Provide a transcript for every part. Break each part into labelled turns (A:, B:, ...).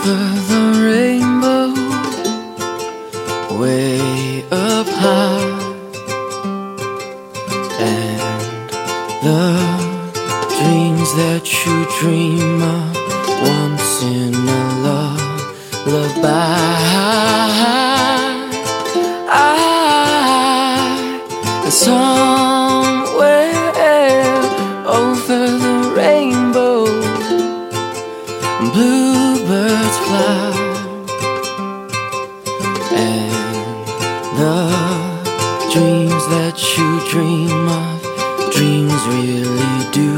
A: over the rainbow, way up high, and the dreams that you dream of once in a lullaby. I, I, And the dreams that you dream of, dreams really do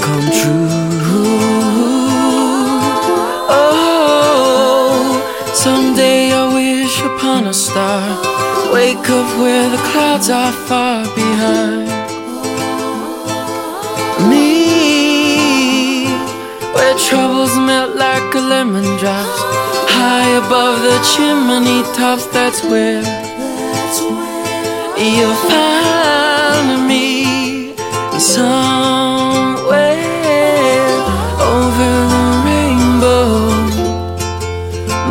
A: come true. Oh, someday I wish upon a star. Wake up where the clouds are far behind where troubles melt like a lemon drops. High above the chimney tops, that's where you'll find me somewhere over the rainbow.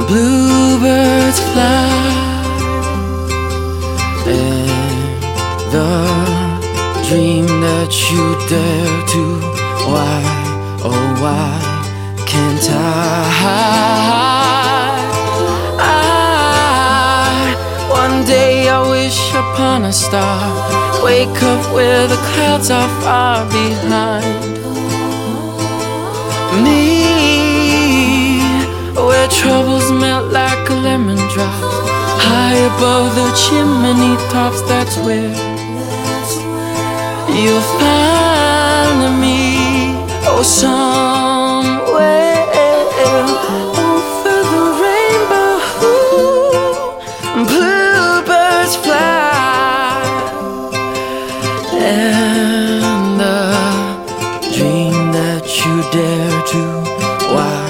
A: Bluebirds fly, and the dream that you dare to. Why, oh, why can't I? I one day I wish upon a star. Wake up where the clouds are far behind me, where troubles melt like a lemon drop. High above the chimney tops, that's where you'll find me. Oh, some. fly and the dream that you dare to. Why?